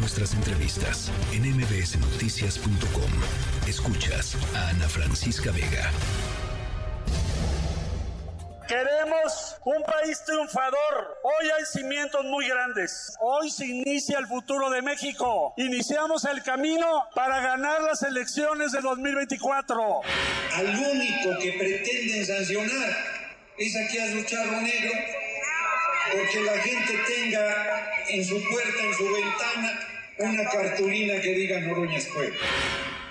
nuestras entrevistas en mbsnoticias.com. Escuchas a Ana Francisca Vega. Queremos un país triunfador. Hoy hay cimientos muy grandes. Hoy se inicia el futuro de México. Iniciamos el camino para ganar las elecciones de 2024. Al único que pretenden sancionar es aquí a Charro Negro porque la gente tenga en su puerta, en su ventana, una cartulina que diga Noroña Pueblo.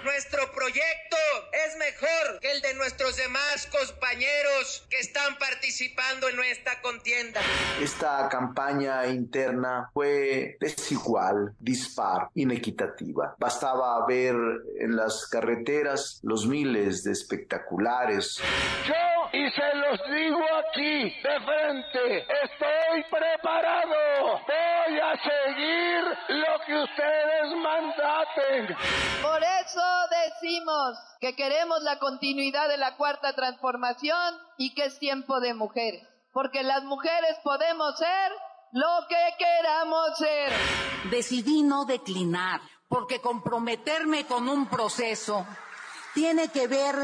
Nuestro proyecto es mejor que el de nuestros demás compañeros que están participando en esta contienda. Esta campaña interna fue desigual, dispar, inequitativa. Bastaba ver en las carreteras los miles de espectaculares. Yo, y se los digo aquí de frente, estoy preparado. Voy a seguir lo que ustedes mandaten. Por eso decimos que queremos la continuidad de la cuarta transformación y que es tiempo de mujeres, porque las mujeres podemos ser lo que queramos ser. Decidí no declinar, porque comprometerme con un proceso tiene que ver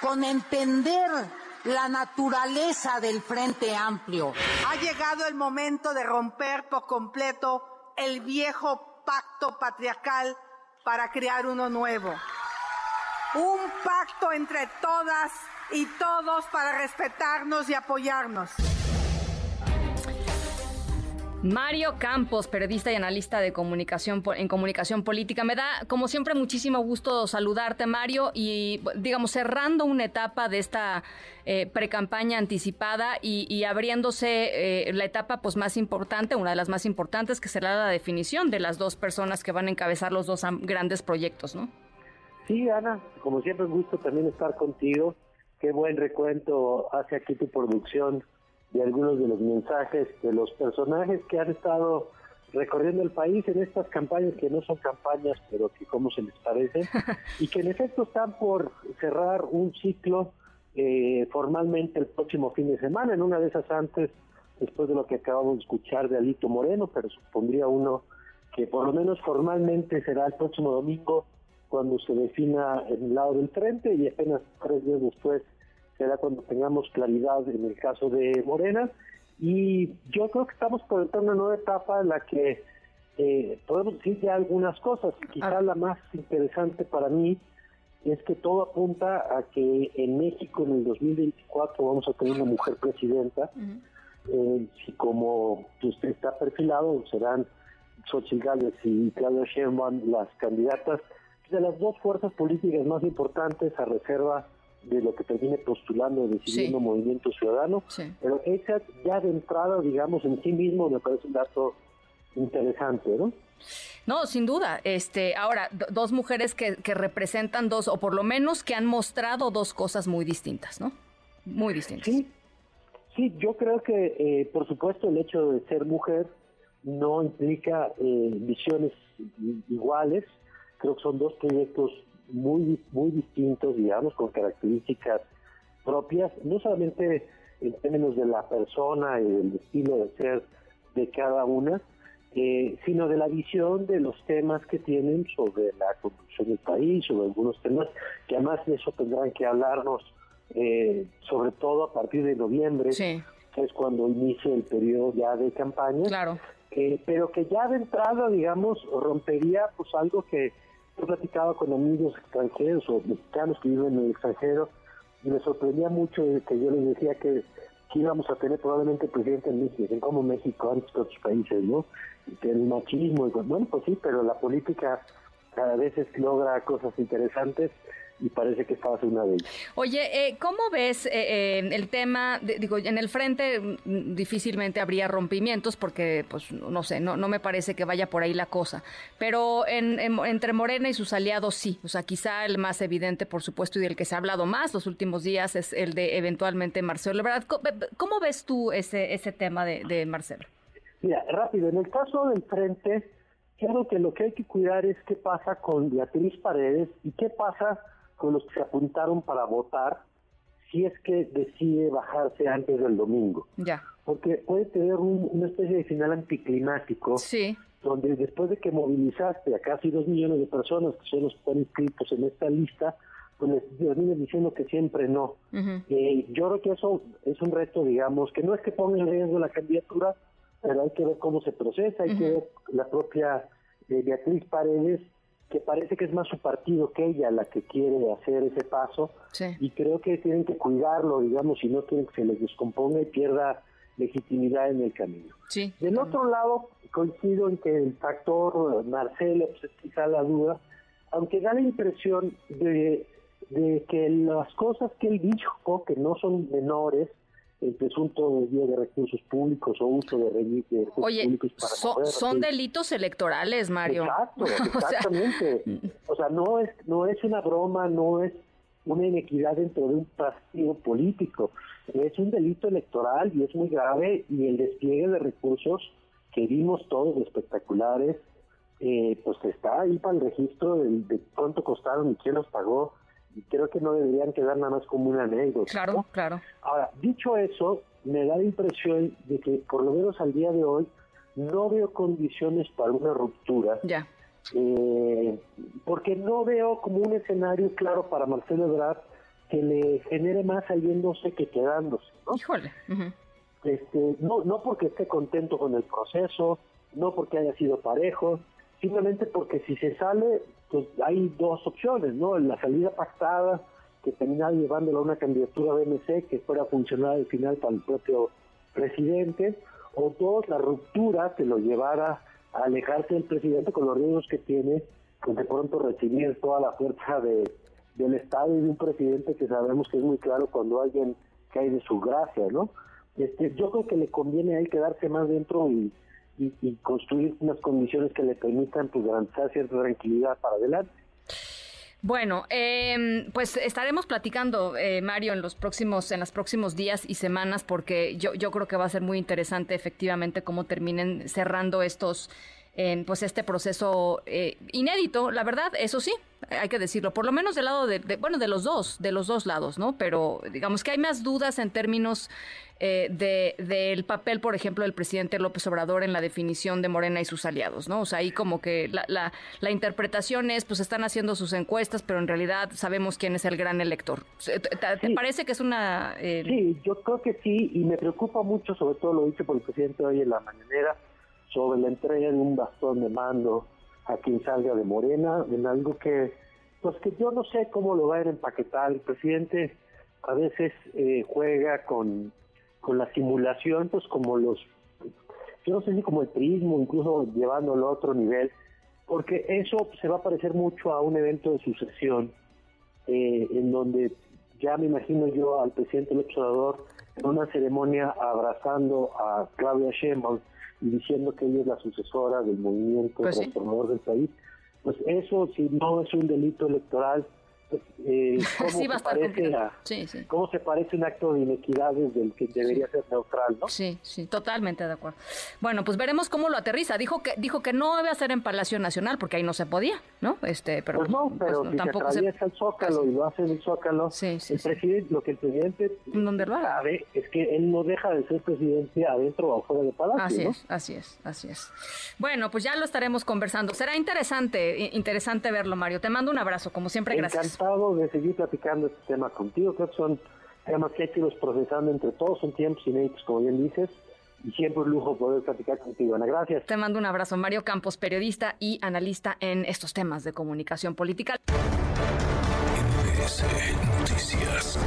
con entender la naturaleza del Frente Amplio. Ha llegado el momento de romper por completo el viejo pacto patriarcal para crear uno nuevo. Un pacto entre todas y todos para respetarnos y apoyarnos. Mario Campos, periodista y analista de comunicación en comunicación política. Me da, como siempre, muchísimo gusto saludarte, Mario, y digamos, cerrando una etapa de esta eh, precampaña anticipada y, abriéndose eh, la etapa pues más importante, una de las más importantes, que será la definición de las dos personas que van a encabezar los dos grandes proyectos, ¿no? Sí, Ana, como siempre, un gusto también estar contigo. Qué buen recuento hace aquí tu producción de algunos de los mensajes de los personajes que han estado recorriendo el país en estas campañas que no son campañas, pero que como se les parece, y que en efecto están por cerrar un ciclo eh, formalmente el próximo fin de semana, en una de esas antes, después de lo que acabamos de escuchar de Alito Moreno, pero supondría uno que por lo menos formalmente será el próximo domingo cuando se defina el lado del frente y apenas tres días después será cuando tengamos claridad en el caso de Morena. Y yo creo que estamos por entrar en una nueva etapa en la que eh, podemos decir ya algunas cosas. Quizá la más interesante para mí es que todo apunta a que en México en el 2024 vamos a tener una mujer presidenta. Eh, si como usted está perfilado, serán Xochitl Gálvez y Claudia Sheinbaum las candidatas de las dos fuerzas políticas más importantes a reserva de lo que termine postulando, decidiendo Movimiento Ciudadano, pero esa ya de entrada, digamos, en sí mismo me parece un dato interesante, ¿no? No, sin duda. Este, ahora, dos mujeres que, que, representan dos, o por lo menos que han mostrado dos cosas muy distintas, ¿no? Muy distintas. Sí, sí yo creo que, eh, por supuesto, el hecho de ser mujer no implica eh, visiones iguales. Creo que son dos proyectos muy, muy distintos, digamos, con características propias, no solamente en términos de la persona y del estilo de ser de cada una, eh, sino de la visión de los temas que tienen sobre la conducción del país, sobre algunos temas que además de eso tendrán que hablarnos, eh, sobre todo a partir de noviembre, que es cuando inicia el periodo ya de campaña. Claro. Eh, pero que ya de entrada, digamos, rompería pues algo que He platicado con amigos extranjeros o mexicanos que viven en el extranjero y me sorprendía mucho que yo les decía que, íbamos a tener probablemente presidente en México, como México antes que otros países, ¿no? Y que el machismo, y, bueno, pues sí, pero la política cada vez logra cosas interesantes y parece que estaba una de ellas. Oye, eh, ¿cómo ves eh, eh, el tema? digo, en el frente mm, difícilmente habría rompimientos porque, pues, no sé, no, no me parece que vaya por ahí la cosa. Pero en, entre Morena y sus aliados sí. O sea, quizá el más evidente, por supuesto, y del que se ha hablado más los últimos días es el de eventualmente Marcelo. ¿verdad? ¿Cómo, ves tú ese, ese tema de, de Marcelo? Mira, rápido, en el caso del frente, creo que lo que hay que cuidar es qué pasa con Beatriz Paredes y qué pasa con los que se apuntaron para votar si es que decide bajarse antes del domingo. Ya. Porque puede tener una especie de final anticlimático. Sí. donde después de que movilizaste a casi dos millones de personas que son los que están inscritos en esta lista, pues les termines diciendo que siempre no. Eh, yo creo que eso es un reto, digamos, que no es que ponga en riesgo la candidatura, pero hay que ver cómo se procesa, hay que ver la propia eh, Beatriz Paredes, que parece que es más su partido que ella la que quiere hacer ese paso, y creo que tienen que cuidarlo, digamos, y no quieren que se les descomponga y pierda legitimidad en el camino. Del otro lado, coincido en que el factor Marcelo pues, es quizá la duda, aunque da la impresión de, de que las cosas que él dijo, que no son menores, el presunto desvío de recursos públicos o uso de, recursos públicos para son delitos electorales, Mario. Exacto, exactamente. o sea, no es no es una broma, no es una inequidad dentro de un partido político. Es un delito electoral y es muy grave y el despliegue de recursos que vimos todos espectaculares, eh, pues está ahí para el registro de, de, cuánto costaron y quién los pagó y creo que no deberían quedar nada más como una anécdota. Claro, claro. Ahora, dicho eso, me da la impresión de que por lo menos al día de hoy no veo condiciones para una ruptura. Ya. Eh, porque no veo como un escenario claro para Marcelo Ebrard que le genere más saliéndose que quedándose. ¿no? Híjole. este, no, no porque esté contento con el proceso, no porque haya sido parejo, simplemente porque si se sale, hay dos opciones, ¿no? La salida pactada, que termina llevándolo a una candidatura de MC que fuera funcionar al final para el propio presidente, o dos, la ruptura que lo llevara a alejarse del presidente con los riesgos que tiene, pues de pronto recibir toda la fuerza de, del Estado y de un presidente que sabemos que es muy claro cuando alguien cae de su gracia, ¿no? Este, yo creo que le conviene ahí quedarse más dentro y, y, construir unas condiciones que le permitan pues garantizar cierta tranquilidad para adelante. Bueno, eh, pues estaremos platicando, eh, Mario, en los próximos, en los próximos días y semanas, porque yo, yo creo que va a ser muy interesante, efectivamente, cómo terminen cerrando estos pues este proceso eh, inédito, la verdad, eso sí, hay que decirlo, por lo menos del lado de, bueno, de los dos, de los dos lados, ¿no? Pero digamos que hay más dudas en términos eh, de del papel, por ejemplo, del presidente López Obrador en la definición de Morena y sus aliados, ¿no? O sea, ahí como que la, la, la interpretación es, pues están haciendo sus encuestas, pero en realidad sabemos quién es el gran elector. ¿Te, parece que es una...? Eh... Sí, yo creo que sí, y me preocupa mucho, sobre todo lo dicho por el presidente hoy en la mañanera, sobre la entrega de un bastón de mando a quien salga de Morena, en algo que, pues que yo no sé cómo lo va a empaquetar. El presidente a veces eh, juega con, con la simulación, pues como los, yo no sé si como el prismo, incluso llevándolo a otro nivel, porque eso se va a parecer mucho a un evento de sucesión, eh, en donde ya me imagino yo al presidente López Obrador en una ceremonia abrazando a Claudia Sheinbaum y diciendo que ella es la sucesora del movimiento pues transformador del país, pues eso si no es un delito electoral, pues, eh, ¿cómo, se parece ¿cómo se parece un acto de inequidad desde el que debería ser neutral? ¿no? Sí, sí, totalmente de acuerdo. Bueno, pues veremos cómo lo aterriza. Dijo que dijo que no debe hacer en Palacio Nacional porque ahí no se podía, ¿no? Este, pero pues no, pero pues, si tampoco se atraviesa el Zócalo y lo hace en el Zócalo, sí, el presidente, lo que el presidente ¿Dónde sabe es que él no deja de ser presidente adentro o fuera de Palacio. Así es, así es, así es. Bueno, pues ya lo estaremos conversando. Será interesante, interesante verlo, Mario. Te mando un abrazo, como siempre, gracias de seguir platicando este tema contigo. Creo que son temas que hay que irlos procesando entre todos, son tiempos inéditos, como bien dices, y siempre un lujo poder platicar contigo. Ana, gracias. Te mando un abrazo, Mario Campos, periodista y analista en estos temas de comunicación política. Noticias.